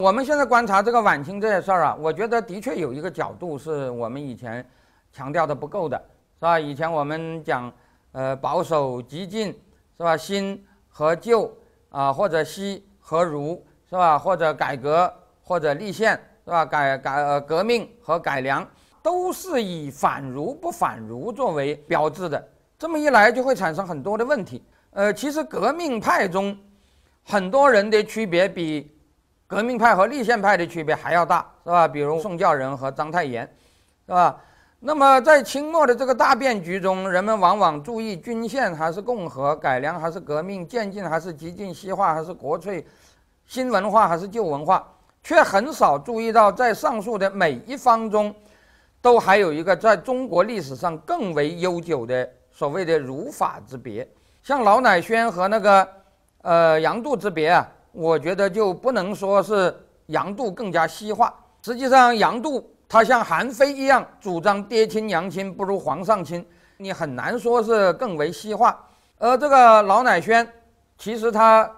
我们现在观察这个晚清这些事儿啊，我觉得的确有一个角度是我们以前强调的不够的，是吧？以前我们讲，呃，保守、激进，是吧？新和旧啊，或者西和儒，是吧？或者改革或者立宪，是吧？改改呃革命和改良，都是以反儒不反儒作为标志的。这么一来，就会产生很多的问题。呃，其实革命派中，很多人的区别比革命派和立宪派的区别还要大，是吧？比如宋教仁和章太炎，是吧？那么在清末的这个大变局中，人们往往注意均宪还是共和，改良还是革命，渐进还是激进，西化还是国粹，新文化还是旧文化，却很少注意到在上述的每一方中，都还有一个在中国历史上更为悠久的所谓的儒法之别。像老乃宣和那个，呃杨度之别啊，我觉得就不能说是杨度更加西化。实际上，杨度他像韩非一样主张爹亲娘亲不如皇上亲，你很难说是更为西化。而这个老乃宣，其实他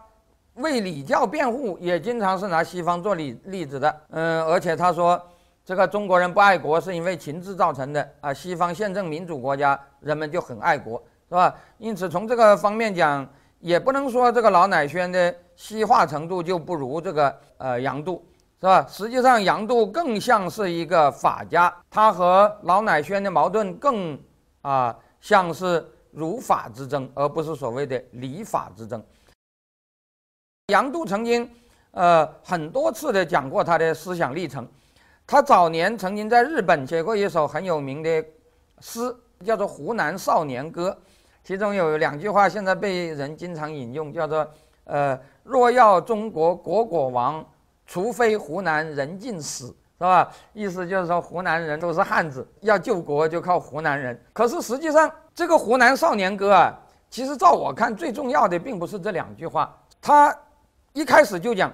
为礼教辩护，也经常是拿西方做例例子的。嗯，而且他说，这个中国人不爱国是因为情志造成的啊，西方宪政民主国家人们就很爱国。是吧？因此，从这个方面讲，也不能说这个老乃轩的西化程度就不如这个呃杨度，是吧？实际上，杨度更像是一个法家，他和老乃轩的矛盾更啊像是儒法之争，而不是所谓的礼法之争。杨度曾经呃很多次的讲过他的思想历程，他早年曾经在日本写过一首很有名的诗，叫做《湖南少年歌》。其中有两句话，现在被人经常引用，叫做“呃，若要中国国国亡，除非湖南人尽死”，是吧？意思就是说，湖南人都是汉子，要救国就靠湖南人。可是实际上，这个《湖南少年歌》啊，其实照我看，最重要的并不是这两句话。他一开始就讲，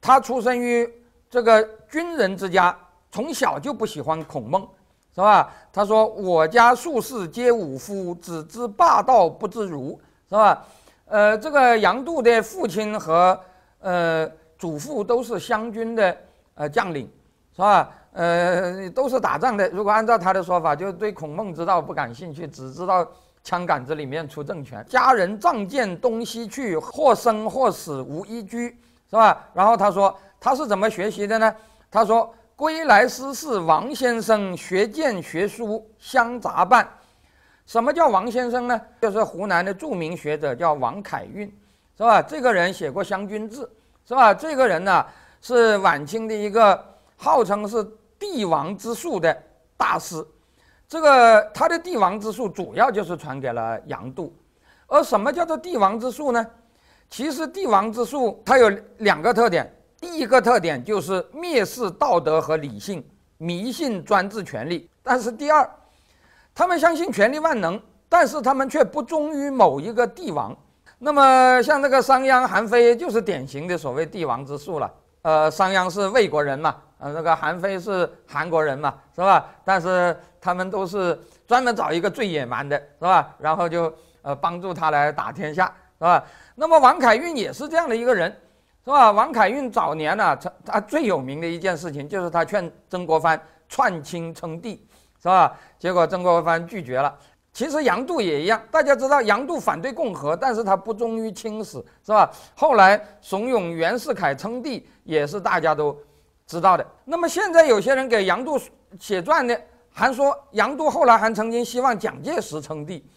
他出生于这个军人之家，从小就不喜欢孔孟。是吧？他说：“我家术士皆武夫，只知霸道不知儒。”是吧？呃，这个杨度的父亲和呃祖父都是湘军的呃将领，是吧？呃，都是打仗的。如果按照他的说法，就对孔孟之道不感兴趣，只知道枪杆子里面出政权。家人仗剑东西去，或生或死无一居，是吧？然后他说他是怎么学习的呢？他说。归来诗是王先生，学剑学书相杂伴。什么叫王先生呢？就是湖南的著名学者，叫王凯运，是吧？这个人写过《湘军志》，是吧？这个人呢，是晚清的一个号称是帝王之术的大师。这个他的帝王之术主要就是传给了杨度。而什么叫做帝王之术呢？其实帝王之术它有两个特点。第一个特点就是蔑视道德和理性，迷信专制权力。但是第二，他们相信权力万能，但是他们却不忠于某一个帝王。那么像这个商鞅、韩非就是典型的所谓帝王之术了。呃，商鞅是魏国人嘛，呃，那个韩非是韩国人嘛，是吧？但是他们都是专门找一个最野蛮的，是吧？然后就呃帮助他来打天下，是吧？那么王凯运也是这样的一个人。是吧？王凯运早年呢，他他最有名的一件事情就是他劝曾国藩篡清称帝，是吧？结果曾国藩拒绝了。其实杨度也一样，大家知道杨度反对共和，但是他不忠于清史，是吧？后来怂恿袁世凯称帝，也是大家都知道的。那么现在有些人给杨度写传的，还说杨度后来还曾经希望蒋介石称帝。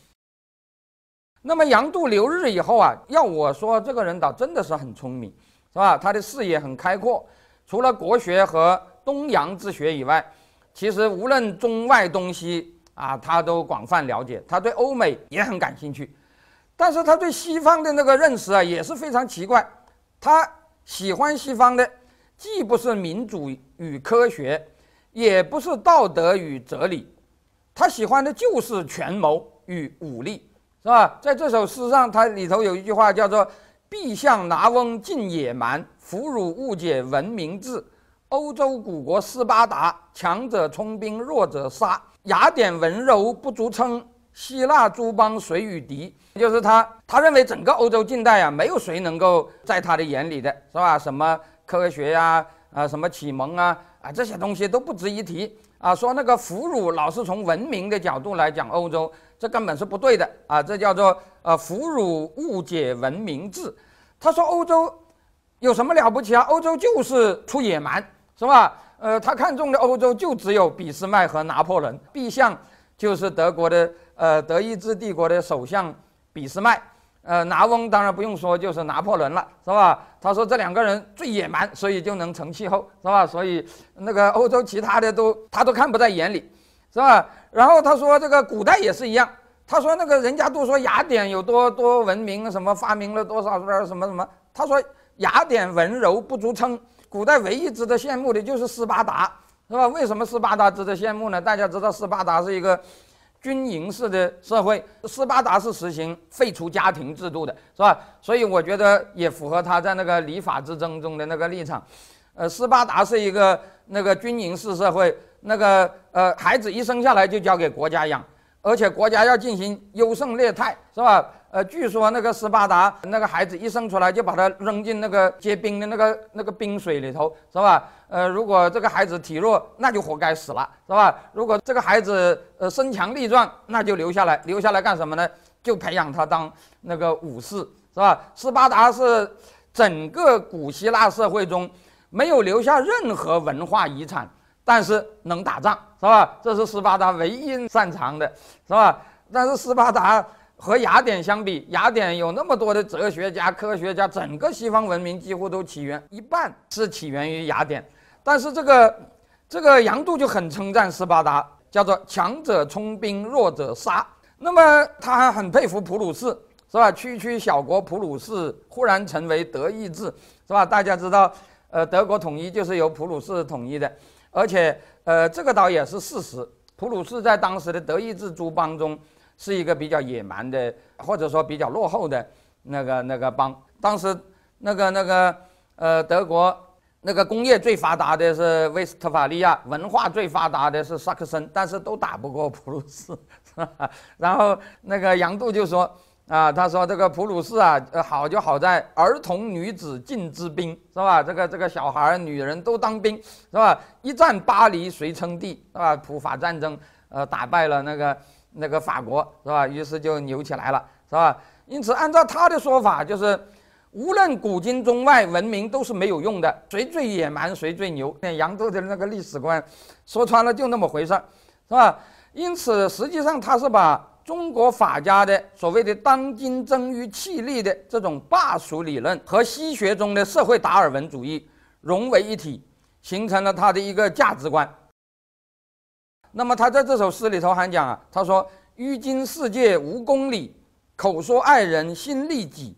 那么杨度留日以后啊，要我说，这个人倒真的是很聪明。是吧？他的视野很开阔，除了国学和东洋之学以外，其实无论中外东西啊，他都广泛了解。他对欧美也很感兴趣，但是他对西方的那个认识啊，也是非常奇怪。他喜欢西方的，既不是民主与科学，也不是道德与哲理，他喜欢的就是权谋与武力，是吧？在这首诗上，它里头有一句话叫做。必向拿翁尽野蛮，俘虏误解文明治。欧洲古国斯巴达，强者充兵，弱者杀。雅典温柔不足称，希腊诸邦谁与敌？就是他，他认为整个欧洲近代啊，没有谁能够在他的眼里的是吧？什么科学呀，啊，什么启蒙啊，啊，这些东西都不值一提啊。说那个俘虏老是从文明的角度来讲欧洲，这根本是不对的啊。这叫做呃俘虏误解文明制。他说欧洲有什么了不起啊？欧洲就是出野蛮，是吧？呃，他看中的欧洲就只有俾斯麦和拿破仑，B 相就是德国的呃德意志帝国的首相俾斯麦。呃，拿翁当然不用说，就是拿破仑了，是吧？他说这两个人最野蛮，所以就能成气候，是吧？所以那个欧洲其他的都他都看不在眼里，是吧？然后他说这个古代也是一样，他说那个人家都说雅典有多多文明，什么发明了多少什么什么，他说雅典文柔不足称，古代唯一值得羡慕的就是斯巴达，是吧？为什么斯巴达值得羡慕呢？大家知道斯巴达是一个。军营式的社会，斯巴达是实行废除家庭制度的，是吧？所以我觉得也符合他在那个礼法之争中的那个立场。呃，斯巴达是一个那个军营式社会，那个呃孩子一生下来就交给国家养，而且国家要进行优胜劣汰，是吧？呃，据说那个斯巴达那个孩子一生出来就把他扔进那个结冰的那个那个冰水里头，是吧？呃，如果这个孩子体弱，那就活该死了，是吧？如果这个孩子呃身强力壮，那就留下来，留下来干什么呢？就培养他当那个武士，是吧？斯巴达是整个古希腊社会中没有留下任何文化遗产，但是能打仗，是吧？这是斯巴达唯一擅长的，是吧？但是斯巴达。和雅典相比，雅典有那么多的哲学家、科学家，整个西方文明几乎都起源一半是起源于雅典。但是这个这个杨度就很称赞斯巴达，叫做强者充兵，弱者杀。那么他还很佩服普鲁士，是吧？区区小国普鲁士忽然成为德意志，是吧？大家知道，呃，德国统一就是由普鲁士统一的，而且呃，这个倒也是事实。普鲁士在当时的德意志诸邦中。是一个比较野蛮的，或者说比较落后的那个那个邦。当时那个那个呃，德国那个工业最发达的是威斯特法利亚，文化最发达的是萨克森，但是都打不过普鲁士。然后那个杨度就说啊，他说这个普鲁士啊，好就好在儿童女子尽之兵，是吧？这个这个小孩女人都当兵，是吧？一战巴黎谁称帝，是吧？普法战争呃，打败了那个。那个法国是吧？于是就牛起来了，是吧？因此，按照他的说法，就是无论古今中外，文明都是没有用的，谁最野蛮谁最牛。那扬州的那个历史观，说穿了就那么回事儿，是吧？因此，实际上他是把中国法家的所谓的“当今争于气力”的这种霸属理论和西学中的社会达尔文主义融为一体，形成了他的一个价值观。那么他在这首诗里头还讲啊，他说：“于今世界无公理，口说爱人，心利己。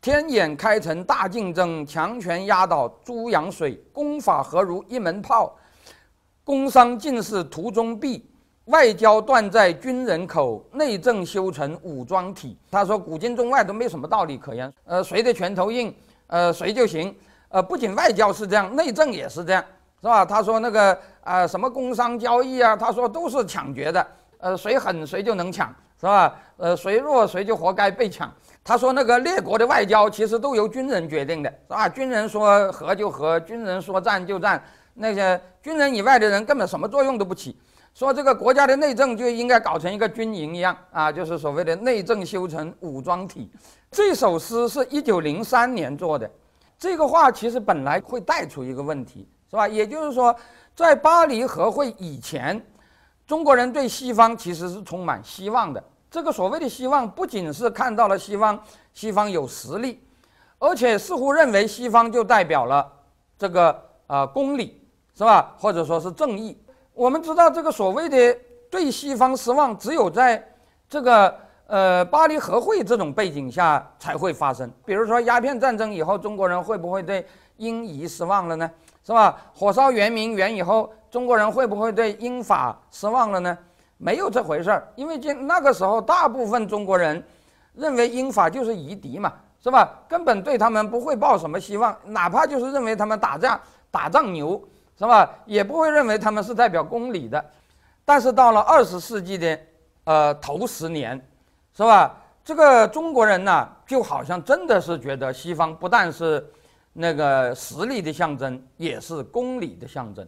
天眼开成大竞争，强权压倒猪羊水。公法何如一门炮？工商尽是途中弊，外交断在军人口，内政修成武装体。”他说：“古今中外都没什么道理可言，呃，谁的拳头硬，呃，谁就行。呃，不仅外交是这样，内政也是这样。”是吧？他说那个啊，什么工商交易啊，他说都是抢劫的。呃，谁狠谁就能抢，是吧？呃，谁弱谁就活该被抢。他说那个列国的外交其实都由军人决定的，是吧？军人说和就和，军人说战就战。那些军人以外的人根本什么作用都不起。说这个国家的内政就应该搞成一个军营一样啊，就是所谓的内政修成武装体。这首诗是一九零三年做的，这个话其实本来会带出一个问题。是吧？也就是说，在巴黎和会以前，中国人对西方其实是充满希望的。这个所谓的希望，不仅是看到了西方，西方有实力，而且似乎认为西方就代表了这个呃公理，是吧？或者说是正义。我们知道，这个所谓的对西方失望，只有在这个呃巴黎和会这种背景下才会发生。比如说，鸦片战争以后，中国人会不会对英夷失望了呢？是吧？火烧圆明园以后，中国人会不会对英法失望了呢？没有这回事儿，因为今那个时候，大部分中国人认为英法就是夷狄嘛，是吧？根本对他们不会抱什么希望，哪怕就是认为他们打仗打仗牛，是吧？也不会认为他们是代表公理的。但是到了二十世纪的呃头十年，是吧？这个中国人呢，就好像真的是觉得西方不但是。那个实力的象征，也是公理的象征，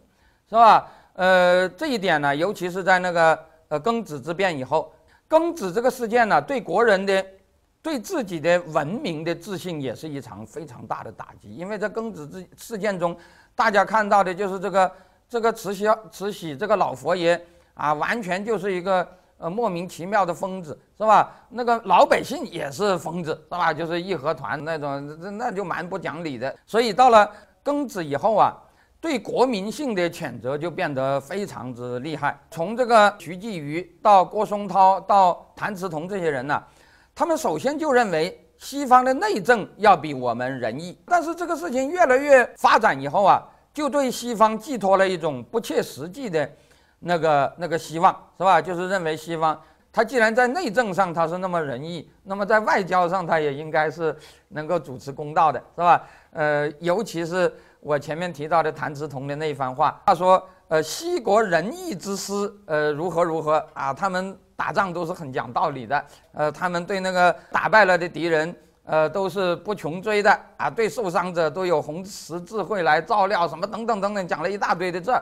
是吧？呃，这一点呢，尤其是在那个呃庚子之变以后，庚子这个事件呢，对国人的对自己的文明的自信也是一场非常大的打击。因为在庚子之事件中，大家看到的就是这个这个慈禧慈禧这个老佛爷啊，完全就是一个呃莫名其妙的疯子，是吧？那个老百姓也是疯子，是吧？就是义和团那种，那那就蛮不讲理的。所以到了庚子以后啊。对国民性的谴责就变得非常之厉害。从这个徐继瑜到郭松涛到谭嗣同这些人呢，他们首先就认为西方的内政要比我们仁义。但是这个事情越来越发展以后啊，就对西方寄托了一种不切实际的那个那个希望，是吧？就是认为西方他既然在内政上他是那么仁义，那么在外交上他也应该是能够主持公道的，是吧？呃，尤其是。我前面提到的谭嗣同的那一番话，他说：“呃，西国仁义之师，呃，如何如何啊？他们打仗都是很讲道理的，呃，他们对那个打败了的敌人，呃，都是不穷追的啊，对受伤者都有红十字会来照料，什么等等等等，讲了一大堆的这，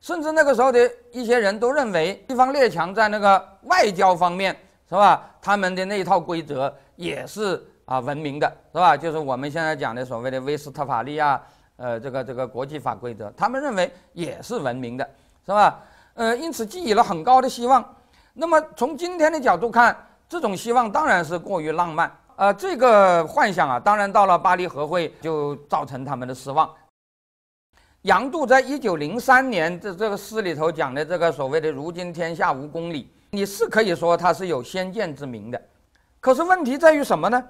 甚至那个时候的一些人都认为，西方列强在那个外交方面，是吧？他们的那一套规则也是啊文明的，是吧？就是我们现在讲的所谓的威斯特法利亚。”呃，这个这个国际法规则，他们认为也是文明的，是吧？呃，因此寄予了很高的希望。那么从今天的角度看，这种希望当然是过于浪漫。呃，这个幻想啊，当然到了巴黎和会就造成他们的失望。杨度在一九零三年这这个诗里头讲的这个所谓的“如今天下无公理”，你是可以说他是有先见之明的。可是问题在于什么呢？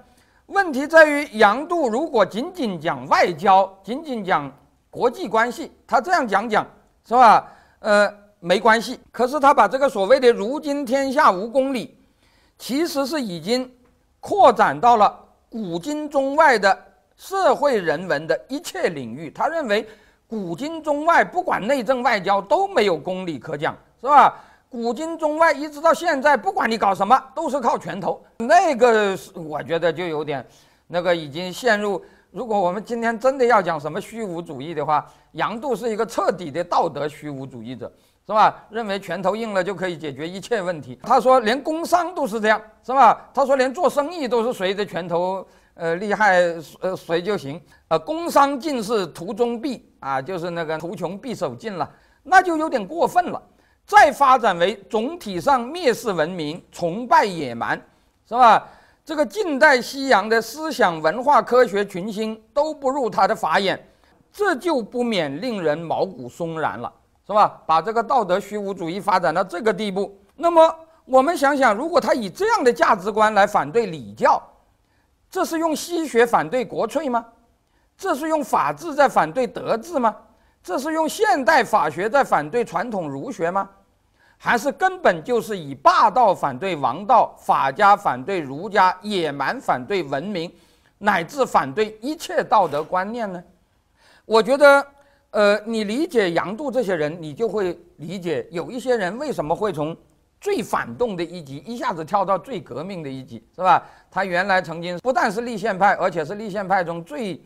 问题在于，杨度如果仅仅讲外交，仅仅讲国际关系，他这样讲讲是吧？呃，没关系。可是他把这个所谓的“如今天下无公理”，其实是已经扩展到了古今中外的社会人文的一切领域。他认为，古今中外不管内政外交都没有公理可讲，是吧？古今中外一直到现在，不管你搞什么，都是靠拳头。那个我觉得就有点，那个已经陷入。如果我们今天真的要讲什么虚无主义的话，杨度是一个彻底的道德虚无主义者，是吧？认为拳头硬了就可以解决一切问题。他说连工商都是这样，是吧？他说连做生意都是谁的拳头呃厉害呃谁就行。呃，工商尽是图中弊啊，就是那个图穷匕首尽了，那就有点过分了。再发展为总体上蔑视文明、崇拜野蛮，是吧？这个近代西洋的思想文化科学群星都不入他的法眼，这就不免令人毛骨悚然了，是吧？把这个道德虚无主义发展到这个地步，那么我们想想，如果他以这样的价值观来反对礼教，这是用西学反对国粹吗？这是用法治在反对德治吗？这是用现代法学在反对传统儒学吗？还是根本就是以霸道反对王道，法家反对儒家，野蛮反对文明，乃至反对一切道德观念呢？我觉得，呃，你理解杨度这些人，你就会理解有一些人为什么会从最反动的一级一下子跳到最革命的一级，是吧？他原来曾经不但是立宪派，而且是立宪派中最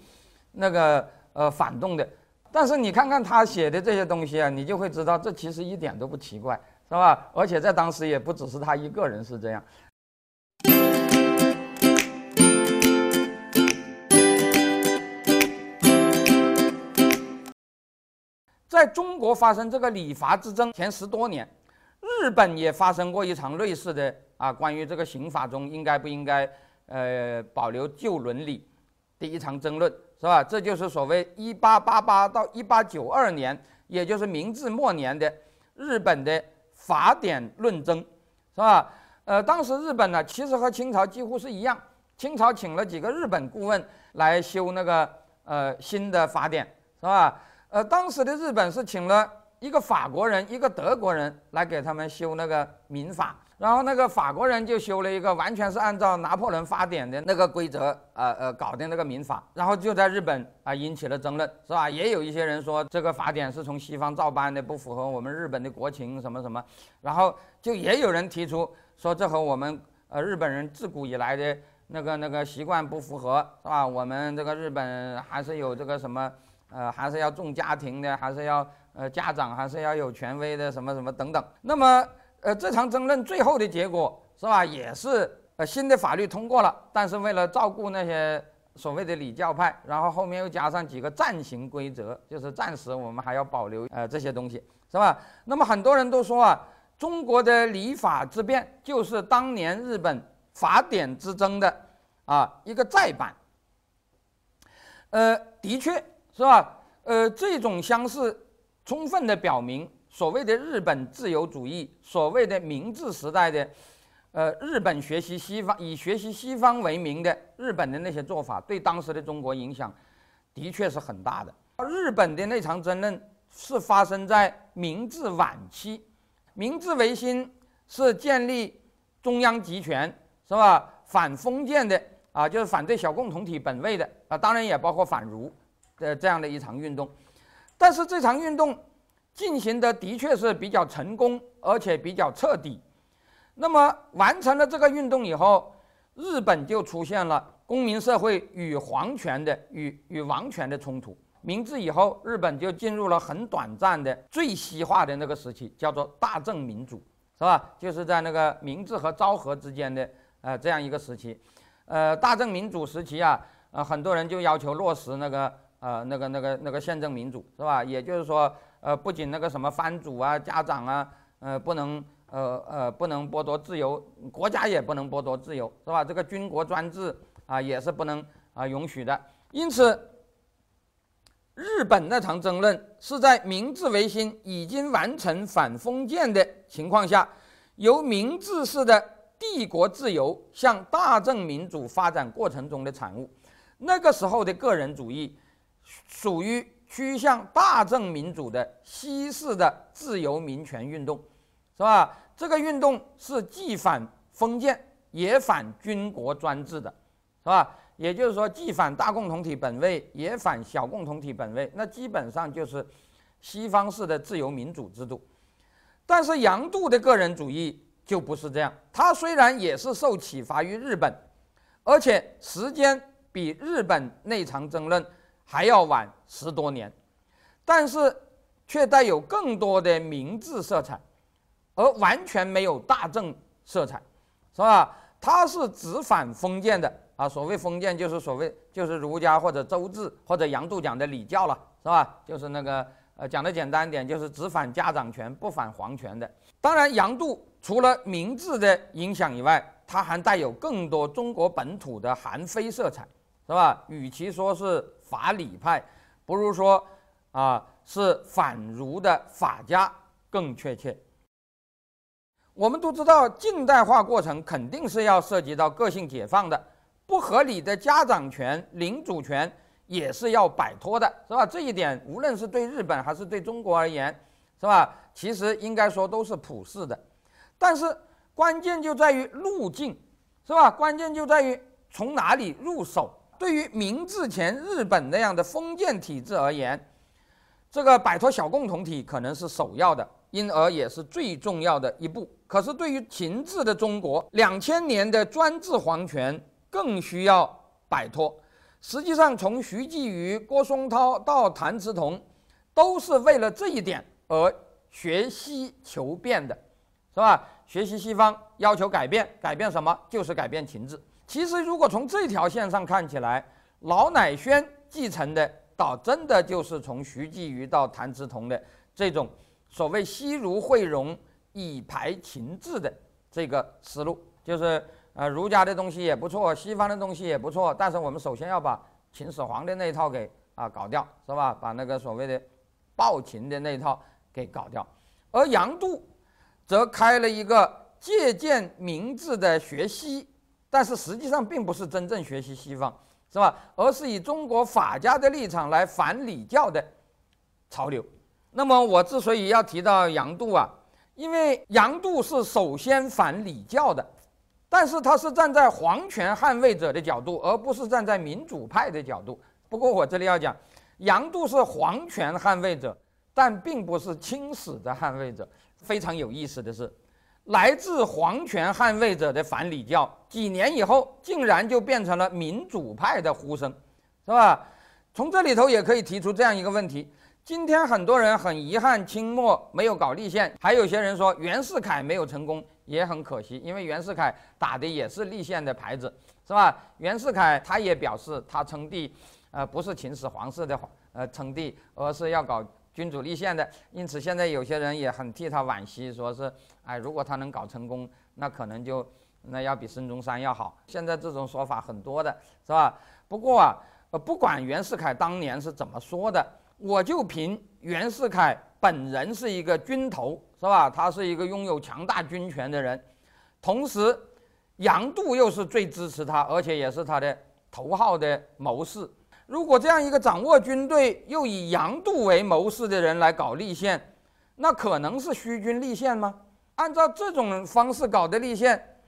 那个呃反动的。但是你看看他写的这些东西啊，你就会知道这其实一点都不奇怪，是吧？而且在当时也不只是他一个人是这样。在中国发生这个礼法之争前十多年，日本也发生过一场类似的啊，关于这个刑法中应该不应该呃保留旧伦理的一场争论。是吧？这就是所谓一八八八到一八九二年，也就是明治末年的日本的法典论争，是吧？呃，当时日本呢，其实和清朝几乎是一样，清朝请了几个日本顾问来修那个呃新的法典，是吧？呃，当时的日本是请了一个法国人，一个德国人来给他们修那个民法。然后那个法国人就修了一个完全是按照拿破仑法典的那个规则，呃呃搞的那个民法，然后就在日本啊引起了争论，是吧？也有一些人说这个法典是从西方照搬的，不符合我们日本的国情什么什么，然后就也有人提出说这和我们呃日本人自古以来的那个那个习惯不符合，是吧？我们这个日本还是有这个什么，呃，还是要重家庭的，还是要呃家长还是要有权威的，什么什么等等。那么，呃，这场争论最后的结果是吧，也是呃新的法律通过了，但是为了照顾那些所谓的礼教派，然后后面又加上几个暂行规则，就是暂时我们还要保留呃这些东西，是吧？那么很多人都说啊。中国的礼法之变就是当年日本法典之争的啊一个再版。呃，的确是吧？呃，这种相似充分的表明，所谓的日本自由主义，所谓的明治时代的，呃，日本学习西方以学习西方为名的日本的那些做法，对当时的中国影响的确是很大的。日本的那场争论是发生在明治晚期。明治维新是建立中央集权，是吧？反封建的啊，就是反对小共同体本位的啊，当然也包括反儒的这样的一场运动。但是这场运动进行的的确是比较成功，而且比较彻底。那么完成了这个运动以后，日本就出现了公民社会与皇权的与与王权的冲突。明治以后，日本就进入了很短暂的最西化的那个时期，叫做大正民主，是吧？就是在那个明治和昭和之间的呃这样一个时期，呃，大正民主时期啊，呃，很多人就要求落实那个呃那个那个那个宪政民主，是吧？也就是说，呃，不仅那个什么藩主啊、家长啊，呃，不能呃呃不能剥夺自由，国家也不能剥夺自由，是吧？这个军国专制啊，也是不能啊允许的，因此。日本那场争论是在明治维新已经完成反封建的情况下，由明治式的帝国自由向大正民主发展过程中的产物。那个时候的个人主义，属于趋向大政民主的西式的自由民权运动，是吧？这个运动是既反封建也反军国专制的，是吧？也就是说，既反大共同体本位，也反小共同体本位，那基本上就是西方式的自由民主制度。但是杨度的个人主义就不是这样。他虽然也是受启发于日本，而且时间比日本那场争论还要晚十多年，但是却带有更多的明治色彩，而完全没有大正色彩，是吧？他是只反封建的。啊，所谓封建就是所谓就是儒家或者周制或者杨度讲的礼教了，是吧？就是那个呃讲的简单点，就是只反家长权不反皇权的。当然，杨度除了明治的影响以外，他还带有更多中国本土的韩非色彩，是吧？与其说是法理派，不如说啊是反儒的法家更确切。我们都知道，近代化过程肯定是要涉及到个性解放的。不合理的家长权、领主权也是要摆脱的，是吧？这一点无论是对日本还是对中国而言，是吧？其实应该说都是普世的。但是关键就在于路径，是吧？关键就在于从哪里入手。对于明治前日本那样的封建体制而言，这个摆脱小共同体可能是首要的，因而也是最重要的一步。可是对于秦制的中国，两千年的专制皇权。更需要摆脱。实际上，从徐继瑜、郭松涛到谭嗣同，都是为了这一点而学习求变的，是吧？学习西方，要求改变，改变什么？就是改变秦制。其实，如果从这条线上看起来，老乃宣继承的，倒真的就是从徐继瑜到谭嗣同的这种所谓西儒会融以排秦制的这个思路，就是。呃，儒家的东西也不错，西方的东西也不错，但是我们首先要把秦始皇的那一套给啊搞掉，是吧？把那个所谓的暴秦的那一套给搞掉。而杨度则开了一个借鉴明治的学西，但是实际上并不是真正学习西方，是吧？而是以中国法家的立场来反礼教的潮流。那么我之所以要提到杨度啊，因为杨度是首先反礼教的。但是他是站在皇权捍卫者的角度，而不是站在民主派的角度。不过我这里要讲，杨度是皇权捍卫者，但并不是清史的捍卫者。非常有意思的是，来自皇权捍卫者的反礼教，几年以后竟然就变成了民主派的呼声，是吧？从这里头也可以提出这样一个问题：今天很多人很遗憾清末没有搞立宪，还有些人说袁世凯没有成功也很可惜，因为袁世凯打的也是立宪的牌子，是吧？袁世凯他也表示他称帝，呃，不是秦始皇式的呃称帝，而是要搞。君主立宪的，因此现在有些人也很替他惋惜，说是，哎，如果他能搞成功，那可能就那要比孙中山要好。现在这种说法很多的，是吧？不过啊，不管袁世凯当年是怎么说的，我就凭袁世凯本人是一个军头，是吧？他是一个拥有强大军权的人，同时杨度又是最支持他，而且也是他的头号的谋士。如果这样一个掌握军队又以杨度为谋士的人来搞立宪，那可能是虚军立宪吗？按照这种方式搞的立宪，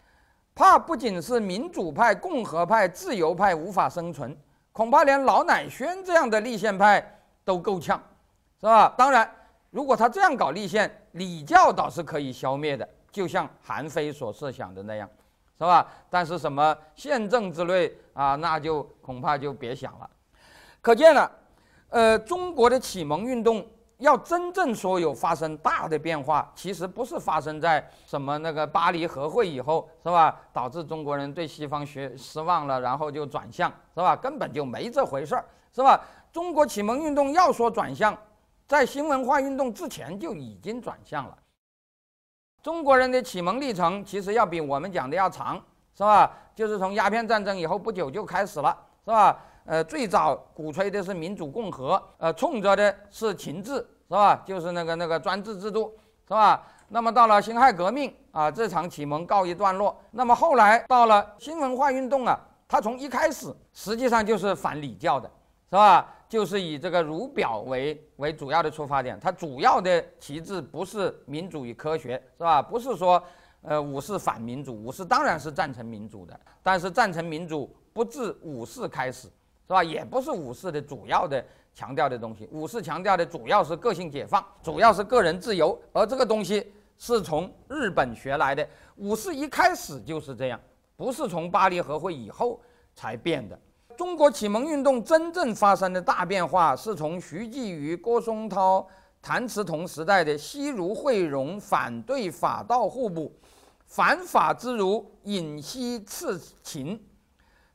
怕不仅是民主派、共和派、自由派无法生存，恐怕连老乃宣这样的立宪派都够呛，是吧？当然，如果他这样搞立宪，礼教倒是可以消灭的，就像韩非所设想的那样，是吧？但是什么宪政之类啊，那就恐怕就别想了。可见了，呃，中国的启蒙运动要真正说有发生大的变化，其实不是发生在什么那个巴黎和会以后，是吧？导致中国人对西方学失望了，然后就转向，是吧？根本就没这回事儿，是吧？中国启蒙运动要说转向，在新文化运动之前就已经转向了。中国人的启蒙历程其实要比我们讲的要长，是吧？就是从鸦片战争以后不久就开始了，是吧？呃，最早鼓吹的是民主共和，呃，冲着的是秦制，是吧？就是那个那个专制制度，是吧？那么到了辛亥革命啊，这场启蒙告一段落。那么后来到了新文化运动啊，它从一开始实际上就是反礼教的，是吧？就是以这个儒表为为主要的出发点，它主要的旗帜不是民主与科学，是吧？不是说，呃，武士反民主，武士当然是赞成民主的，但是赞成民主不自武士开始。是吧？也不是武士的主要的强调的东西。武士强调的主要是个性解放，主要是个人自由，而这个东西是从日本学来的。武士一开始就是这样，不是从巴黎和会以后才变的。中国启蒙运动真正发生的大变化，是从徐继瑜、郭松涛、谭嗣同时代的西儒会融，反对法道互补，反法之儒引西刺秦，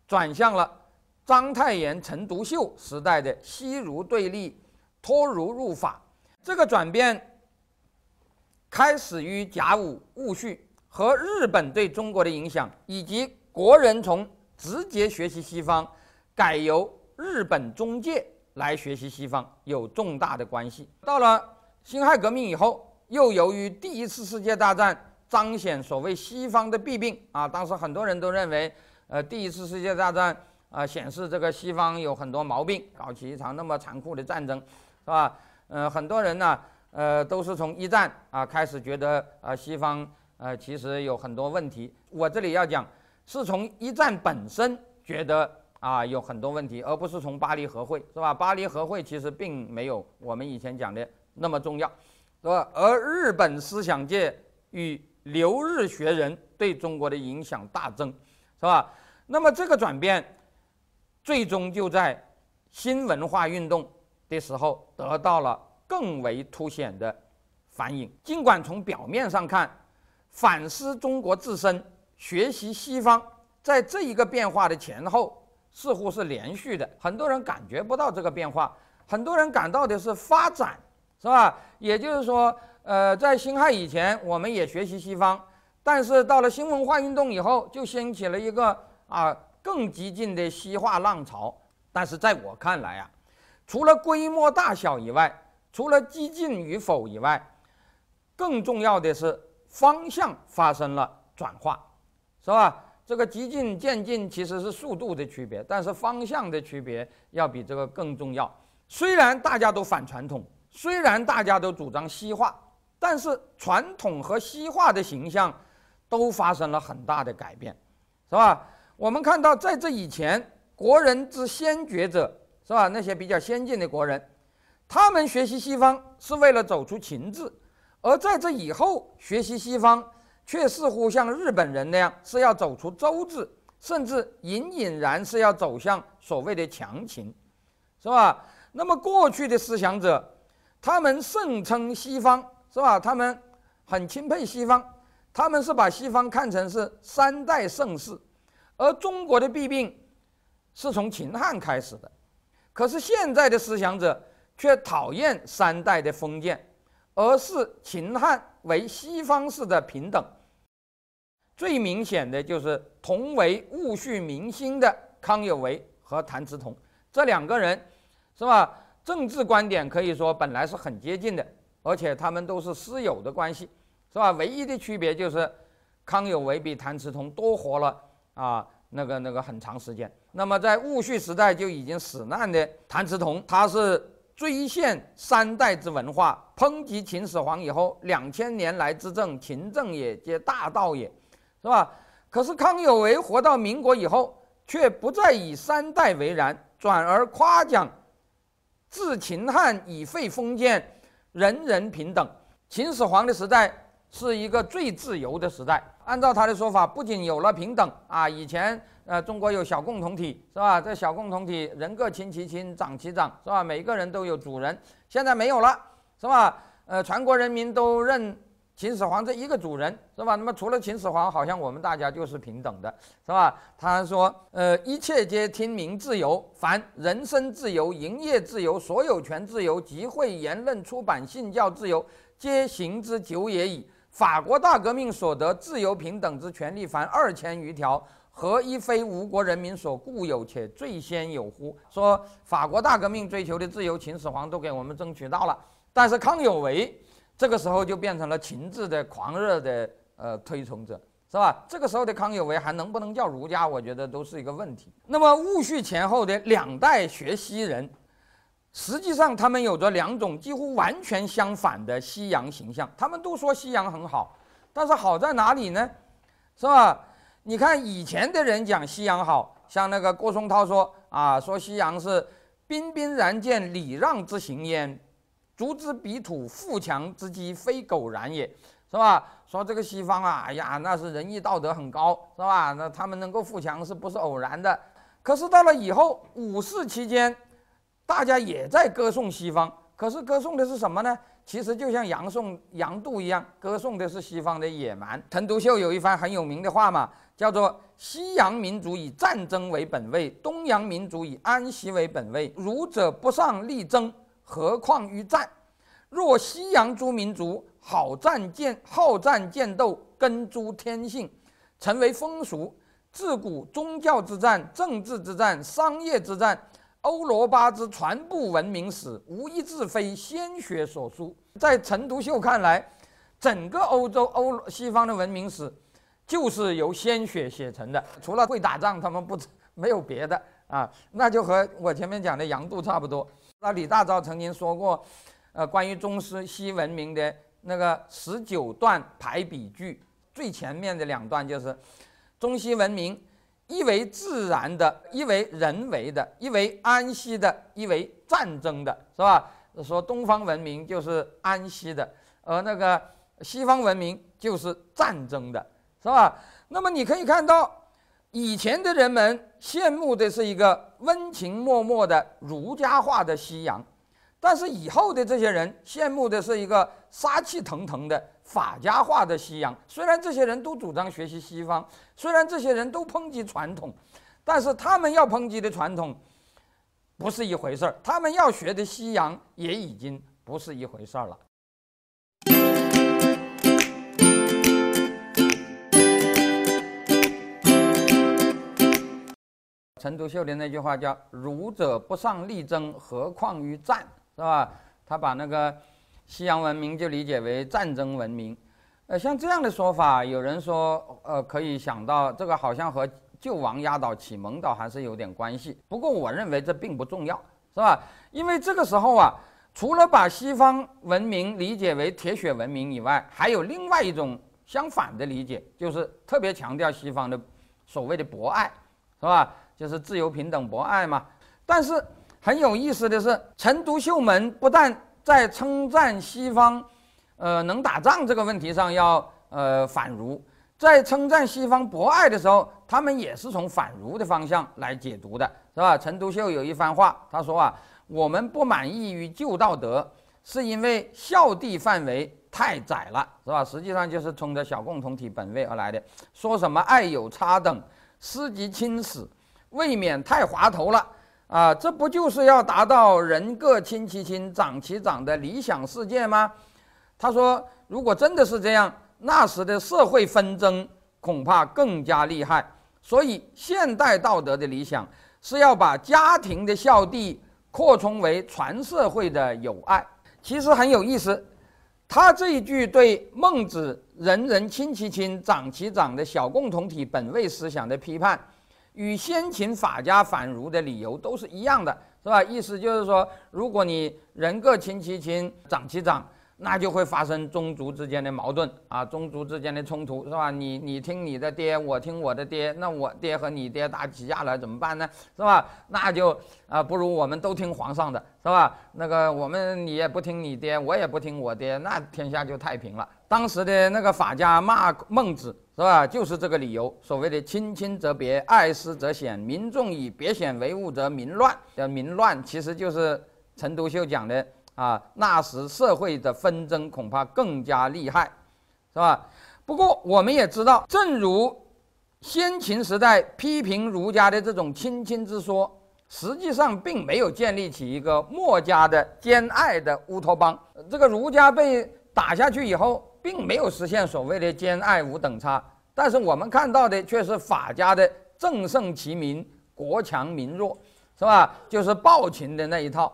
转向了。章太炎、陈独秀时代的西儒对立，脱儒入法，这个转变开始于甲午戊戌和日本对中国的影响，以及国人从直接学习西方改由日本中介来学习西方有重大的关系。到了辛亥革命以后，又由于第一次世界大战彰显所谓西方的弊病啊，当时很多人都认为，呃，第一次世界大战。啊，显示这个西方有很多毛病，搞起一场那么残酷的战争，是吧？呃，很多人呢，呃，都是从一战啊开始觉得啊，西方呃其实有很多问题。我这里要讲，是从一战本身觉得啊有很多问题，而不是从巴黎和会，是吧？巴黎和会其实并没有我们以前讲的那么重要，是吧？而日本思想界与留日学人对中国的影响大增，是吧？那么这个转变。最终就在新文化运动的时候得到了更为凸显的反映。尽管从表面上看，反思中国自身、学习西方，在这一个变化的前后似乎是连续的，很多人感觉不到这个变化，很多人感到的是发展，是吧？也就是说，呃，在辛亥以前，我们也学习西方，但是到了新文化运动以后，就掀起了一个啊。更激进的西化浪潮，但是在我看来啊，除了规模大小以外，除了激进与否以外，更重要的是方向发生了转化，是吧？这个激进渐进其实是速度的区别，但是方向的区别要比这个更重要。虽然大家都反传统，虽然大家都主张西化，但是传统和西化的形象都发生了很大的改变，是吧？我们看到，在这以前，国人之先觉者，是吧？那些比较先进的国人，他们学习西方是为了走出秦制；而在这以后，学习西方却似乎像日本人那样是要走出周制，甚至隐隐然是要走向所谓的强秦，是吧？那么过去的思想者，他们盛称西方，是吧？他们很钦佩西方，他们是把西方看成是三代盛世，而中国的弊病是从秦汉开始的。可是现在的思想者却讨厌三代的封建，而视秦汉为西方式的平等。最明显的就是同为戊戌明星的康有为和谭嗣同这两个人，是吧？政治观点可以说本来是很接近的，而且他们都是师友的关系，是吧？唯一的区别就是康有为比谭嗣同多活了啊，那个那个很长时间。那么在戊戌时代就已经死难的谭嗣同，他是追现三代之文化，抨击秦始皇以后两千年来之政，秦政也皆大道也。是吧？可是康有为活到民国以后，却不再以三代为然，转而夸奖自秦汉以废封建，人人平等。秦始皇的时代是一个最自由的时代。按照他的说法，不仅有了平等啊，以前呃中国有小共同体是吧？这小共同体人各亲其亲，长其长是吧？每个人都有主人，现在没有了是吧？呃，全国人民都认。秦始皇这一个主人是吧？那么除了秦始皇，好像我们大家就是平等的，是吧？他说，呃，一切皆听民自由，凡人身自由、营业自由、所有权自由、集会、言论、出版、信教自由，皆行之久也矣。法国大革命所得自由平等之权利，凡二千余条，何一非吴国人民所固有且最先有乎？说法国大革命追求的自由，秦始皇都给我们争取到了，但是康有为。这个时候就变成了秦制的狂热的呃推崇者，是吧？这个时候的康有为还能不能叫儒家？我觉得都是一个问题。那么戊戌前后的两代学西人，实际上他们有着两种几乎完全相反的西洋形象。他们都说西洋很好，但是好在哪里呢？是吧？你看以前的人讲西洋好，像那个郭松涛说啊，说西洋是彬彬然见礼让之行焉。足之彼土，富强之基，非苟然也，是吧？说这个西方啊，哎呀，那是仁义道德很高，是吧？那他们能够富强，是不是偶然的？可是到了以后五四期间，大家也在歌颂西方，可是歌颂的是什么呢？其实就像杨宋杨度一样，歌颂的是西方的野蛮。陈独秀有一番很有名的话嘛，叫做“西洋民族以战争为本位，东洋民族以安息为本位，儒者不上力争。”何况于战？若西洋诸民族好战见好战见斗，根诸天性，成为风俗。自古宗教之战、政治之战、商业之战，欧罗巴之全部文明史，无一字非鲜血所书。在陈独秀看来，整个欧洲欧西方的文明史，就是由鲜血写成的。除了会打仗，他们不没有别的啊。那就和我前面讲的杨度差不多。那李大钊曾经说过，呃，关于中西西文明的那个十九段排比句，最前面的两段就是中西文明，一为自然的，一为人为的，一为安息的，一为战争的，是吧？说东方文明就是安息的，而那个西方文明就是战争的，是吧？那么你可以看到。以前的人们羡慕的是一个温情脉脉的儒家化的西洋，但是以后的这些人羡慕的是一个杀气腾腾的法家化的西洋。虽然这些人都主张学习西方，虽然这些人都抨击传统，但是他们要抨击的传统不是一回事儿，他们要学的西洋也已经不是一回事儿了。陈独秀的那句话叫“儒者不上力争，何况于战”，是吧？他把那个西洋文明就理解为战争文明。呃，像这样的说法，有人说，呃，可以想到这个好像和救亡压倒启蒙倒还是有点关系。不过我认为这并不重要，是吧？因为这个时候啊，除了把西方文明理解为铁血文明以外，还有另外一种相反的理解，就是特别强调西方的所谓的博爱，是吧？就是自由、平等、博爱嘛。但是很有意思的是，陈独秀们不但在称赞西方，呃，能打仗这个问题上要呃反儒，在称赞西方博爱的时候，他们也是从反儒的方向来解读的，是吧？陈独秀有一番话，他说啊，我们不满意于旧道德，是因为孝弟范围太窄了，是吧？实际上就是冲着小共同体本位而来的。说什么爱有差等，师及亲死，未免太滑头了。啊，这不就是要达到人各亲其亲，长其长的理想世界吗？他说，如果真的是这样，那时的社会纷争恐怕更加厉害。所以，现代道德的理想是要把家庭的孝弟扩充为全社会的友爱。其实很有意思，他这一句对孟子“人人亲其亲，长其长”的小共同体本位思想的批判。与先秦法家反儒的理由都是一样的，是吧？意思就是说，如果你人各亲其亲，长其长，那就会发生宗族之间的矛盾啊，宗族之间的冲突，是吧？你你听你的爹，我听我的爹，那我爹和你爹打起架来怎么办呢？是吧？那就啊，不如我们都听皇上的，是吧？那个我们你也不听你爹，我也不听我爹，那天下就太平了。当时的那个法家骂孟子。是吧？就是这个理由。所谓的亲亲则别，爱师则显。民众以别显为物，则民乱。叫民乱，其实就是陈独秀讲的啊。那时社会的纷争恐怕更加厉害，是吧？不过我们也知道，正如先秦时代批评儒家的这种亲亲之说，实际上并没有建立起一个墨家的兼爱的乌托邦。这个儒家被打下去以后。并没有实现所谓的兼爱无等差，但是我们看到的却是法家的正盛其民，国强民弱，是吧？就是暴秦的那一套。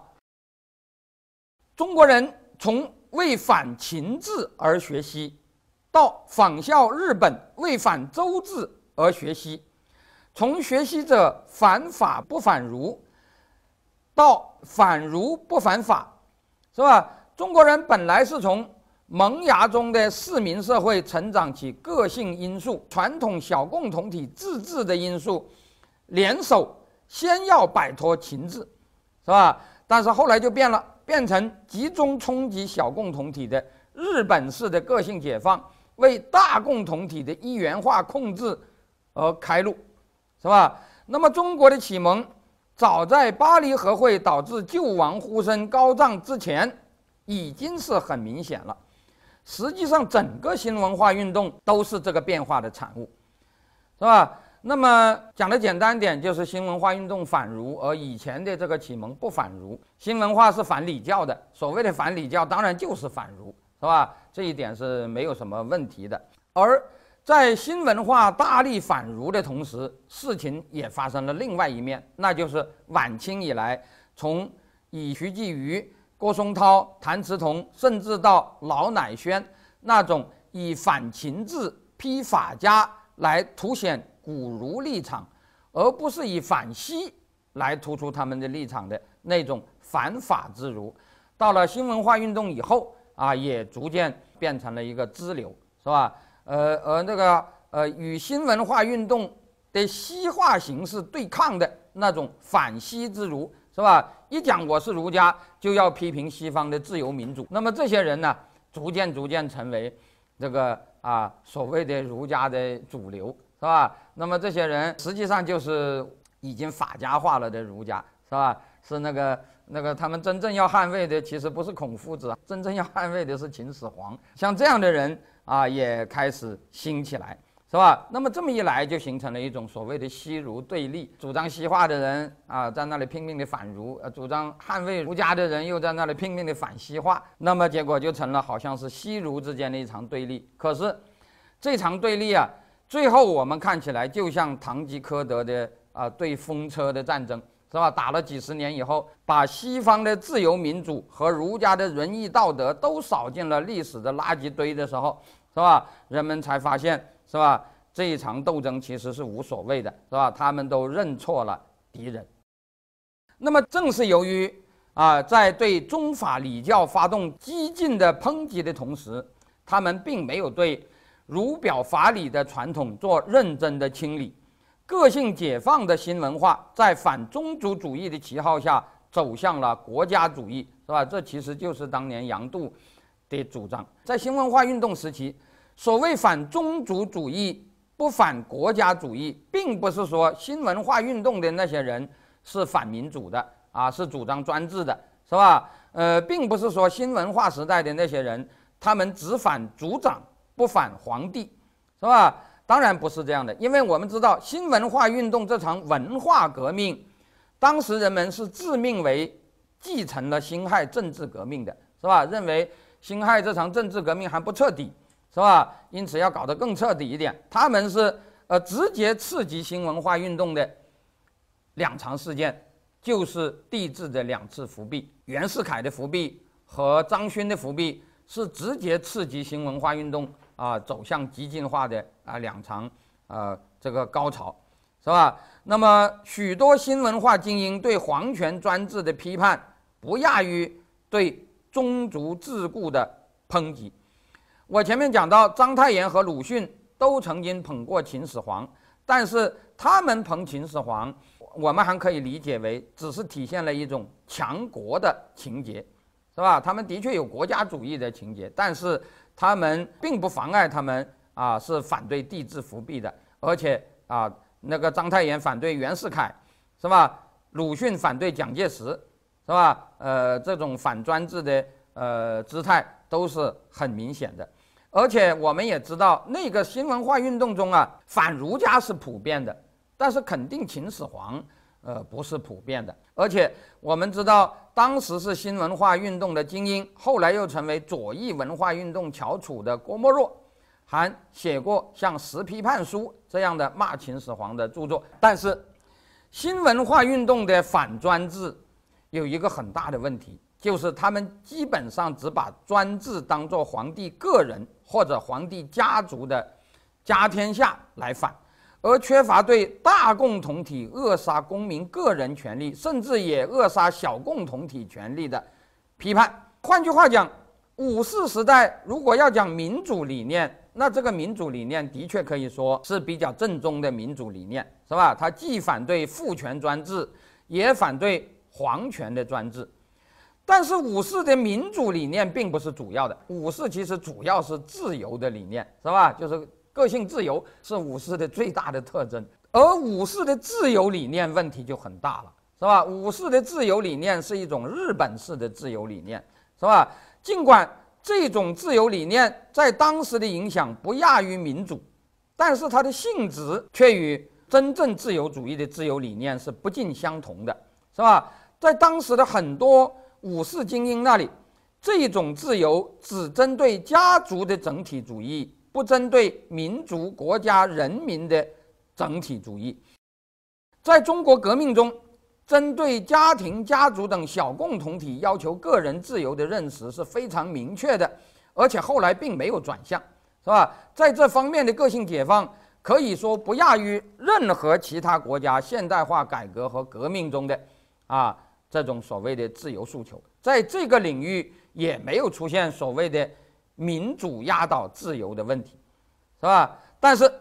中国人从为反秦制而学习，到仿效日本为反周制而学习，从学习者反法不反儒，到反儒不反法，是吧？中国人本来是从。萌芽中的市民社会成长起个性因素、传统小共同体自治的因素联手，先要摆脱秦制，是吧？但是后来就变了，变成集中冲击小共同体的日本式的个性解放，为大共同体的一元化控制而开路，是吧？那么中国的启蒙，早在巴黎和会导致救亡呼声高涨之前，已经是很明显了。实际上，整个新文化运动都是这个变化的产物，是吧？那么讲的简单点，就是新文化运动反儒，而以前的这个启蒙不反儒。新文化是反礼教的，所谓的反礼教，当然就是反儒，是吧？这一点是没有什么问题的。而在新文化大力反儒的同时，事情也发生了另外一面，那就是晚清以来，从以徐继瑜。郭松涛、谭嗣同，甚至到老乃宣那种以反秦制、批法家来凸显古儒立场，而不是以反西来突出他们的立场的那种反法之儒，到了新文化运动以后啊，也逐渐变成了一个支流，是吧？呃，而那个呃，与新文化运动的西化形式对抗的那种反西之儒。是吧？一讲我是儒家，就要批评西方的自由民主。那么这些人呢，逐渐逐渐成为这个啊所谓的儒家的主流，是吧？那么这些人实际上就是已经法家化了的儒家，是吧？是那个那个他们真正要捍卫的，其实不是孔夫子，真正要捍卫的是秦始皇。像这样的人啊，也开始兴起来。是吧？那么这么一来，就形成了一种所谓的西儒对立，主张西化的人啊，在那里拼命的反儒；呃，主张捍卫儒家的人又在那里拼命的反西化。那么结果就成了好像是西儒之间的一场对立。可是这场对立啊，最后我们看起来就像堂吉诃德的啊对风车的战争，是吧？打了几十年以后，把西方的自由民主和儒家的仁义道德都扫进了历史的垃圾堆的时候，是吧？人们才发现。是吧？这一场斗争其实是无所谓的，是吧？他们都认错了敌人。那么正是由于啊，在对中法礼教发动激进的抨击的同时，他们并没有对儒表法理的传统做认真的清理。个性解放的新文化在反宗族主义的旗号下走向了国家主义，是吧？这其实就是当年杨度的主张。在新文化运动时期。所谓反宗族主义、不反国家主义，并不是说新文化运动的那些人是反民主的啊，是主张专制的，是吧？呃，并不是说新文化时代的那些人，他们只反族长，不反皇帝，是吧？当然不是这样的，因为我们知道新文化运动这场文化革命，当时人们是自命为继承了辛亥政治革命的，是吧？认为辛亥这场政治革命还不彻底，是吧？因此要搞得更彻底一点。他们是呃直接刺激新文化运动的两场事件，就是帝制的两次伏辟，袁世凯的伏辟和张勋的伏辟是直接刺激新文化运动。啊，走向激进化的啊两场，呃，这个高潮，是吧？那么许多新文化精英对皇权专制的批判，不亚于对宗族桎梏的抨击。我前面讲到，章太炎和鲁迅都曾经捧过秦始皇，但是他们捧秦始皇，我们还可以理解为只是体现了一种强国的情节，是吧？他们的确有国家主义的情节，但是。他们并不妨碍他们啊，是反对帝制复辟的，而且啊，那个章太炎反对袁世凯，是吧？鲁迅反对蒋介石，是吧？呃，这种反专制的呃姿态都是很明显的。而且我们也知道，那个新文化运动中啊，反儒家是普遍的，但是肯定秦始皇。呃，不是普遍的，而且我们知道，当时是新文化运动的精英，后来又成为左翼文化运动翘楚的郭沫若，还写过像《十批判书》这样的骂秦始皇的著作。但是，新文化运动的反专制有一个很大的问题，就是他们基本上只把专制当作皇帝个人或者皇帝家族的家天下来反。而缺乏对大共同体扼杀公民个人权利，甚至也扼杀小共同体权利的批判。换句话讲，五四时代如果要讲民主理念，那这个民主理念的确可以说是比较正宗的民主理念，是吧？它既反对父权专制，也反对皇权的专制。但是五四的民主理念并不是主要的，五四其实主要是自由的理念，是吧？就是。个性自由是武士的最大的特征，而武士的自由理念问题就很大了，是吧？武士的自由理念是一种日本式的自由理念，是吧？尽管这种自由理念在当时的影响不亚于民主，但是它的性质却与真正自由主义的自由理念是不尽相同的，是吧？在当时的很多武士精英那里，这种自由只针对家族的整体主义。不针对民族、国家、人民的整体主义，在中国革命中，针对家庭、家族等小共同体要求个人自由的认识是非常明确的，而且后来并没有转向，是吧？在这方面的个性解放，可以说不亚于任何其他国家现代化改革和革命中的啊这种所谓的自由诉求，在这个领域也没有出现所谓的。民主压倒自由的问题，是吧？但是，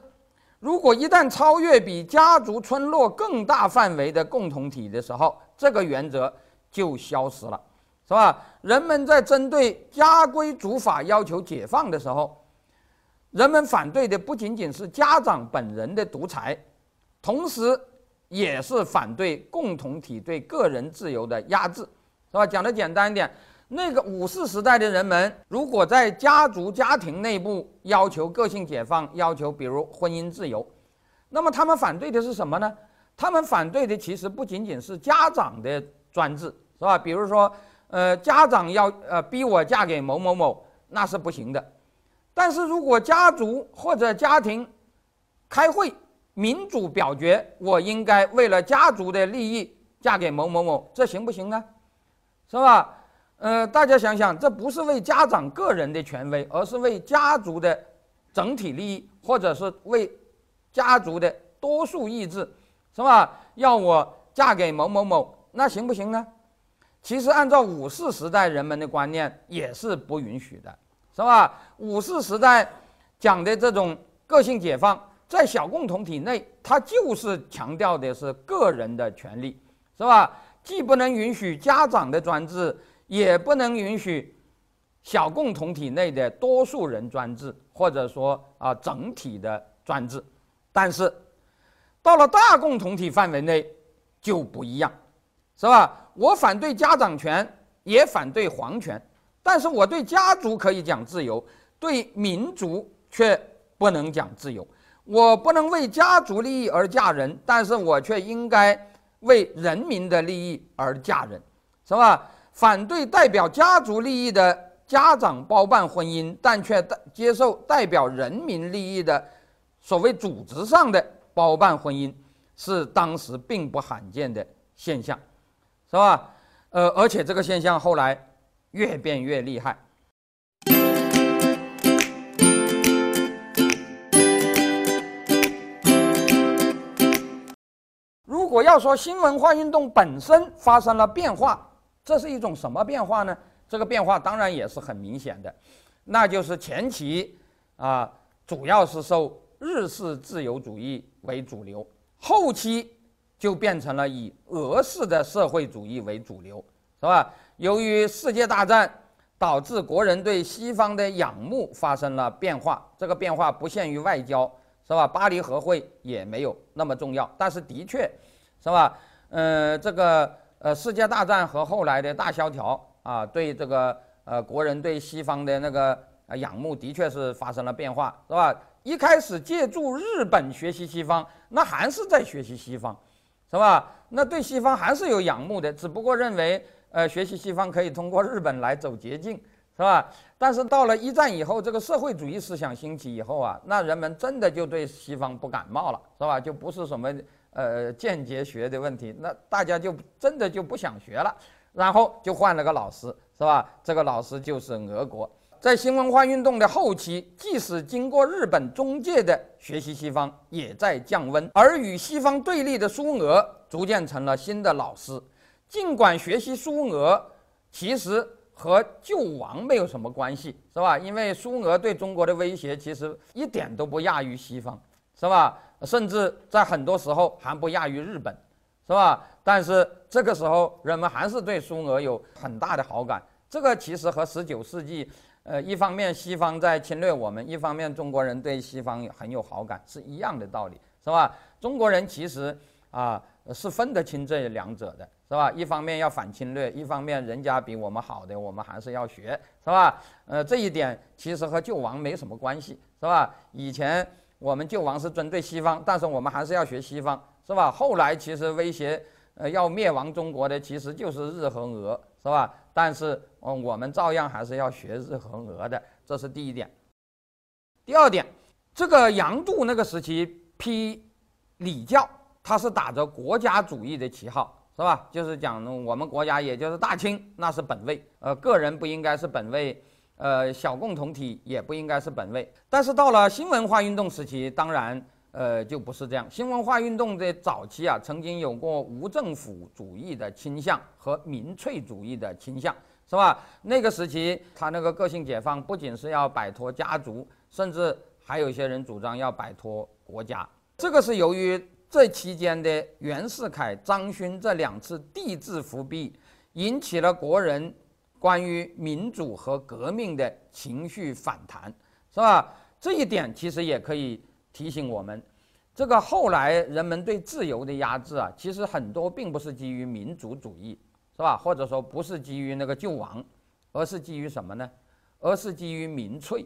如果一旦超越比家族、村落更大范围的共同体的时候，这个原则就消失了，是吧？人们在针对家规族法要求解放的时候，人们反对的不仅仅是家长本人的独裁，同时也是反对共同体对个人自由的压制，是吧？讲的简单一点。那个五四时代的人们，如果在家族家庭内部要求个性解放，要求比如婚姻自由，那么他们反对的是什么呢？他们反对的其实不仅仅是家长的专制，是吧？比如说，呃，家长要呃逼我嫁给某某某，那是不行的。但是如果家族或者家庭开会民主表决，我应该为了家族的利益嫁给某某某，这行不行呢？是吧？呃，大家想想，这不是为家长个人的权威，而是为家族的整体利益，或者是为家族的多数意志，是吧？要我嫁给某某某，那行不行呢？其实按照五四时代人们的观念，也是不允许的，是吧？五四时代讲的这种个性解放，在小共同体内，它就是强调的是个人的权利，是吧？既不能允许家长的专制。也不能允许小共同体内的多数人专制，或者说啊整体的专制。但是到了大共同体范围内就不一样，是吧？我反对家长权，也反对皇权，但是我对家族可以讲自由，对民族却不能讲自由。我不能为家族利益而嫁人，但是我却应该为人民的利益而嫁人，是吧？反对代表家族利益的家长包办婚姻，但却代接受代表人民利益的所谓组织上的包办婚姻，是当时并不罕见的现象，是吧？呃，而且这个现象后来越变越厉害。如果要说新文化运动本身发生了变化，这是一种什么变化呢？这个变化当然也是很明显的，那就是前期啊，主要是受日式自由主义为主流，后期就变成了以俄式的社会主义为主流，是吧？由于世界大战导致国人对西方的仰慕发生了变化，这个变化不限于外交，是吧？巴黎和会也没有那么重要，但是的确。是吧？呃，这个呃，世界大战和后来的大萧条啊，对这个呃国人对西方的那个仰慕，的确是发生了变化，是吧？一开始借助日本学习西方，那还是在学习西方，是吧？那对西方还是有仰慕的，只不过认为呃学习西方可以通过日本来走捷径，是吧？但是到了一战以后，这个社会主义思想兴起以后啊，那人们真的就对西方不感冒了，是吧？就不是什么。呃，间接学的问题，那大家就真的就不想学了，然后就换了个老师，是吧？这个老师就是俄国。在新文化运动的后期，即使经过日本中介的学习西方，也在降温，而与西方对立的苏俄逐渐成了新的老师。尽管学习苏俄其实和救亡没有什么关系，是吧？因为苏俄对中国的威胁其实一点都不亚于西方，是吧？甚至在很多时候还不亚于日本，是吧？但是这个时候人们还是对苏俄有很大的好感。这个其实和十九世纪，呃，一方面西方在侵略我们，一方面中国人对西方很有好感是一样的道理，是吧？中国人其实啊是分得清这两者的，是吧？一方面要反侵略，一方面人家比我们好的，我们还是要学，是吧？呃，这一点其实和救亡没什么关系，是吧？以前。我们救亡是针对西方，但是我们还是要学西方，是吧？后来其实威胁，呃，要灭亡中国的其实就是日和俄，是吧？但是，嗯，我们照样还是要学日和俄的，这是第一点。第二点，这个杨度那个时期批礼教，他是打着国家主义的旗号，是吧？就是讲我们国家也就是大清，那是本位，呃，个人不应该是本位。呃，小共同体也不应该是本位，但是到了新文化运动时期，当然，呃，就不是这样。新文化运动的早期啊，曾经有过无政府主义的倾向和民粹主义的倾向，是吧？那个时期，他那个个性解放不仅是要摆脱家族，甚至还有一些人主张要摆脱国家。这个是由于这期间的袁世凯、张勋这两次帝制复辟，引起了国人。关于民主和革命的情绪反弹，是吧？这一点其实也可以提醒我们，这个后来人们对自由的压制啊，其实很多并不是基于民族主义，是吧？或者说不是基于那个救亡，而是基于什么呢？而是基于民粹，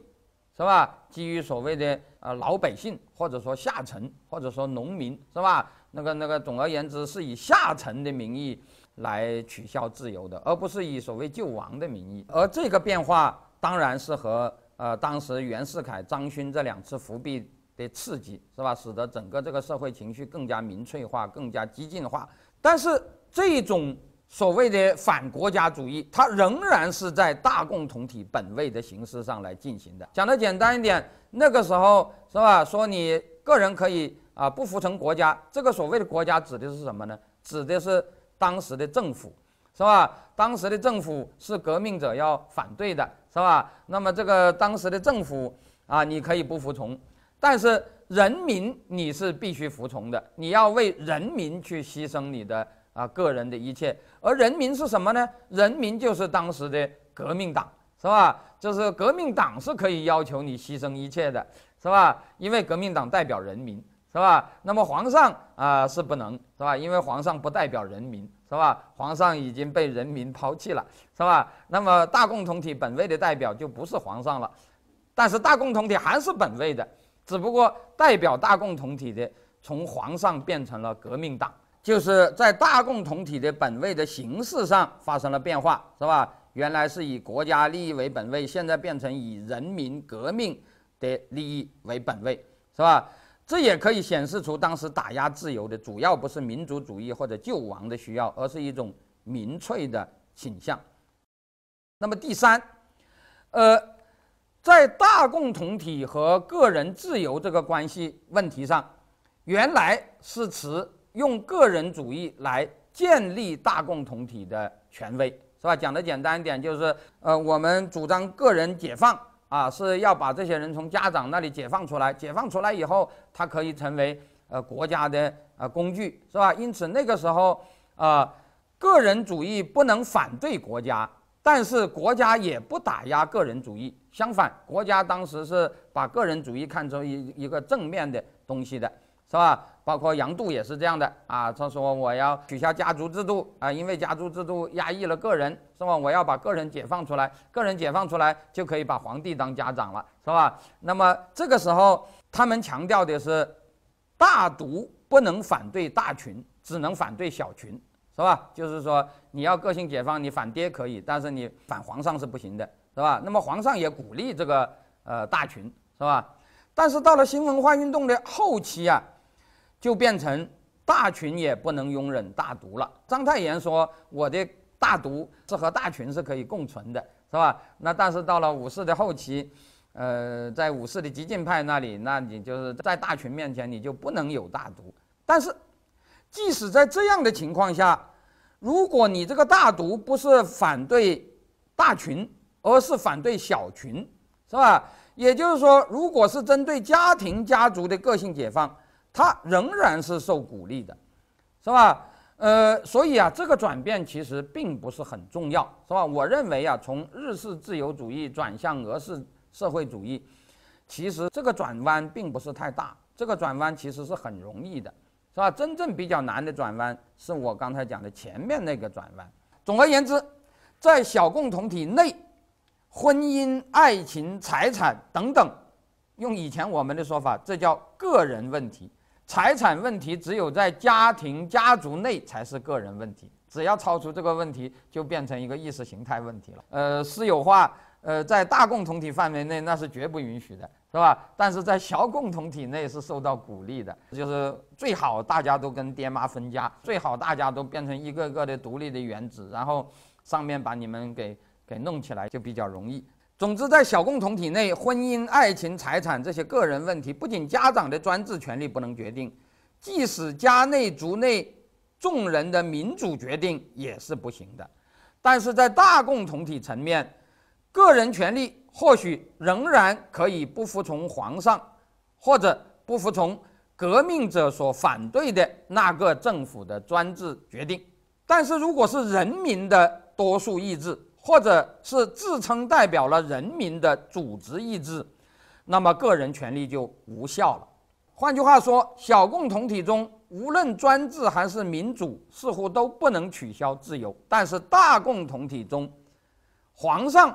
是吧？基于所谓的呃老百姓，或者说下层，或者说农民，是吧？那个那个，总而言之，是以下层的名义。来取消自由的，而不是以所谓救亡的名义。而这个变化当然是和呃当时袁世凯、张勋这两次复辟的刺激，是吧？使得整个这个社会情绪更加民粹化、更加激进化。但是这种所谓的反国家主义，它仍然是在大共同体本位的形式上来进行的。讲的简单一点，那个时候是吧？说你个人可以啊不服从国家，这个所谓的国家指的是什么呢？指的是。当时的政府，是吧？当时的政府是革命者要反对的，是吧？那么这个当时的政府啊，你可以不服从，但是人民你是必须服从的，你要为人民去牺牲你的啊个人的一切。而人民是什么呢？人民就是当时的革命党，是吧？就是革命党是可以要求你牺牲一切的，是吧？因为革命党代表人民，是吧？那么皇上啊是不能，是吧？因为皇上不代表人民，是吧？皇上已经被人民抛弃了，是吧？那么大共同体本位的代表就不是皇上了，但是大共同体还是本位的，只不过代表大共同体的从皇上变成了革命党，就是在大共同体的本位的形式上发生了变化，是吧？原来是以国家利益为本位，现在变成以人民革命的利益为本位，是吧？这也可以显示出当时打压自由的主要不是民族主义或者救亡的需要，而是一种民粹的倾向。那么第三，呃，在大共同体和个人自由这个关系问题上，原来是持用个人主义来建立大共同体的权威。是吧？讲的简单一点，就是呃，我们主张个人解放啊，是要把这些人从家长那里解放出来。解放出来以后，他可以成为呃国家的呃工具，是吧？因此那个时候啊，个人主义不能反对国家，但是国家也不打压个人主义。相反，国家当时是把个人主义看成一一个正面的东西的，是吧？包括杨度也是这样的啊，他说我要取消家族制度啊，因为家族制度压抑了个人，是吧？我要把个人解放出来，个人解放出来就可以把皇帝当家长了，是吧？那么这个时候他们强调的是，大独不能反对大群，只能反对小群，是吧？就是说你要个性解放，你反爹可以，但是你反皇上是不行的，是吧？那么皇上也鼓励这个呃大群，是吧？但是到了新文化运动的后期啊。就变成大群也不能容忍大独了。章太炎说：“我的大独是和大群是可以共存的，是吧？”那但是到了五四的后期，呃，在五四的激进派那里，那你就是在大群面前你就不能有大独。但是，即使在这样的情况下，如果你这个大独不是反对大群，而是反对小群，是吧？也就是说，如果是针对家庭家族的个性解放。它仍然是受鼓励的，是吧？呃，所以啊，这个转变其实并不是很重要，是吧？我认为啊，从日式自由主义转向俄式社会主义，其实这个转弯并不是太大，这个转弯其实是很容易的，是吧？真正比较难的转弯是我刚才讲的前面那个转弯。总而言之，在小共同体内，婚姻、爱情、财产等等，用以前我们的说法，这叫个人问题。财产问题只有在家庭家族内才是个人问题，只要超出这个问题，就变成一个意识形态问题了。呃，私有化，呃，在大共同体范围内那是绝不允许的，是吧？但是在小共同体内是受到鼓励的，就是最好大家都跟爹妈分家，最好大家都变成一个个的独立的原子，然后上面把你们给给弄起来，就比较容易。总之，在小共同体内，婚姻、爱情、财产这些个人问题，不仅家长的专制权利不能决定，即使家内族内众人的民主决定也是不行的。但是在大共同体层面，个人权利或许仍然可以不服从皇上，或者不服从革命者所反对的那个政府的专制决定。但是，如果是人民的多数意志，或者是自称代表了人民的组织意志，那么个人权利就无效了。换句话说，小共同体中无论专制还是民主，似乎都不能取消自由；但是大共同体中，皇上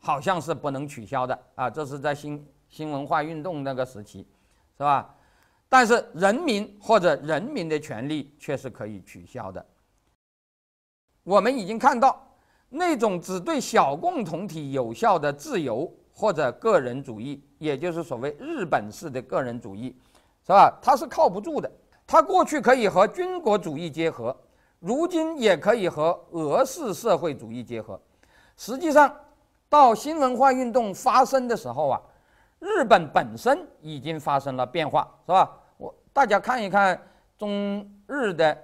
好像是不能取消的啊！这是在新新文化运动那个时期，是吧？但是人民或者人民的权利却是可以取消的。我们已经看到。那种只对小共同体有效的自由或者个人主义，也就是所谓日本式的个人主义，是吧？它是靠不住的。它过去可以和军国主义结合，如今也可以和俄式社会主义结合。实际上，到新文化运动发生的时候啊，日本本身已经发生了变化，是吧？我大家看一看中日的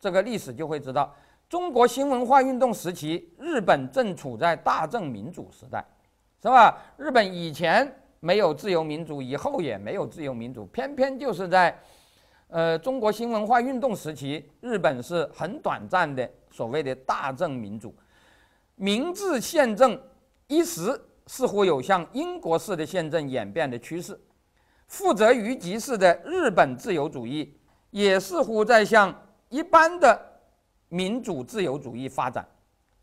这个历史，就会知道。中国新文化运动时期，日本正处在大正民主时代，是吧？日本以前没有自由民主，以后也没有自由民主，偏偏就是在，呃，中国新文化运动时期，日本是很短暂的所谓的大正民主，明治宪政一时似乎有向英国式的宪政演变的趋势，负责于集式的日本自由主义也似乎在向一般的民主自由主义发展。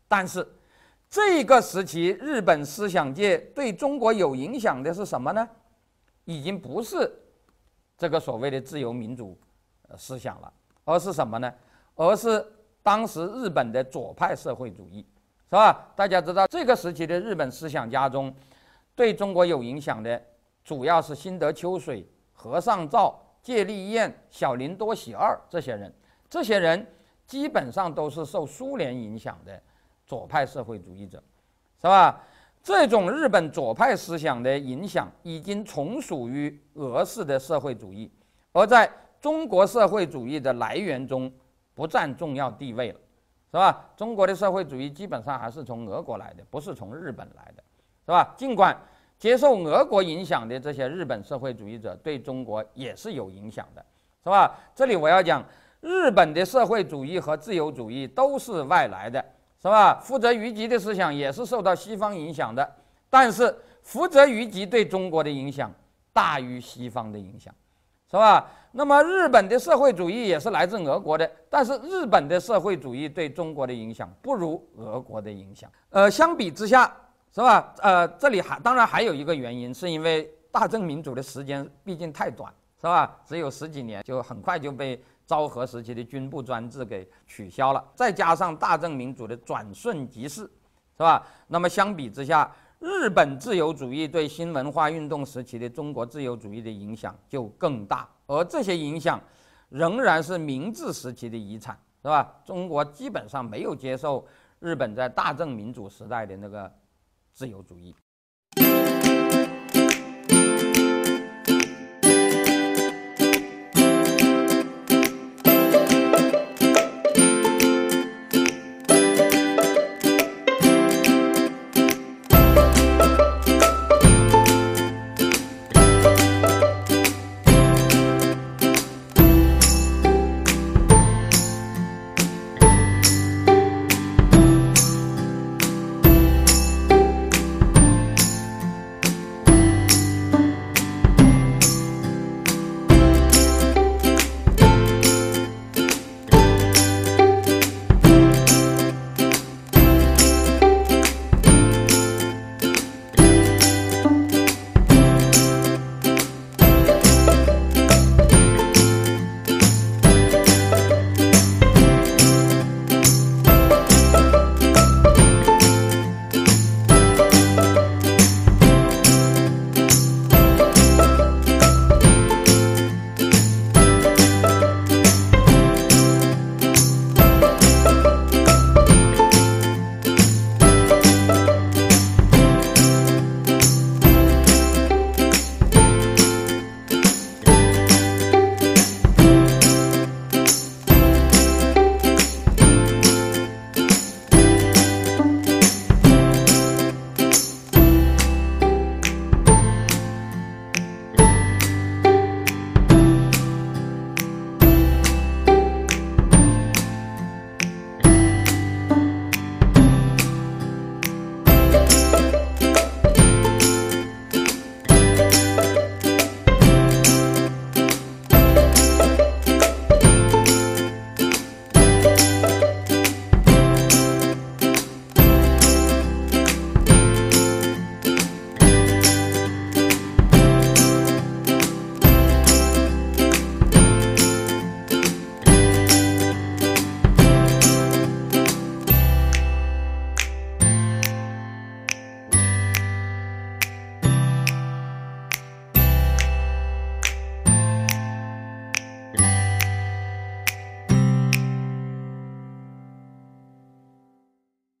但是，这个时期日本思想界对中国有影响的是什么呢？已经不是这个所谓的自由民主思想了，而是什么呢？而是当时日本的左派社会主义。是吧？大家知道这个时期的日本思想家中，对中国有影响的主要是新德秋水、和尚照、芥利彦、小林多喜二这些人。这些人基本上都是受苏联影响的左派社会主义者，是吧？这种日本左派思想的影响已经从属于俄式的社会主义，而在中国社会主义的来源中不占重要地位了。是吧？中国的社会主义基本上还是从俄国来的，不是从日本来的，是吧？尽管接受俄国影响的这些日本社会主义者对中国也是有影响的，是吧？这里我要讲，日本的社会主义和自由主义都是外来的，是吧？福泽谕吉的思想也是受到西方影响的，但是福泽谕吉对中国的影响大于西方的影响。是吧？那么日本的社会主义也是来自俄国的，但是日本的社会主义对中国的影响不如俄国的影响。呃，相比之下，是吧？呃，这里还当然还有一个原因，是因为大正民主的时间毕竟太短，是吧？只有十几年，就很快就被昭和时期的军部专制给取消了，再加上大正民主的转瞬即逝，是吧？那么相比之下。日本自由主义对新文化运动时期的中国自由主义的影响就更大，而这些影响仍然是明治时期的遗产，是吧？中国基本上没有接受日本在大正民主时代的那个自由主义。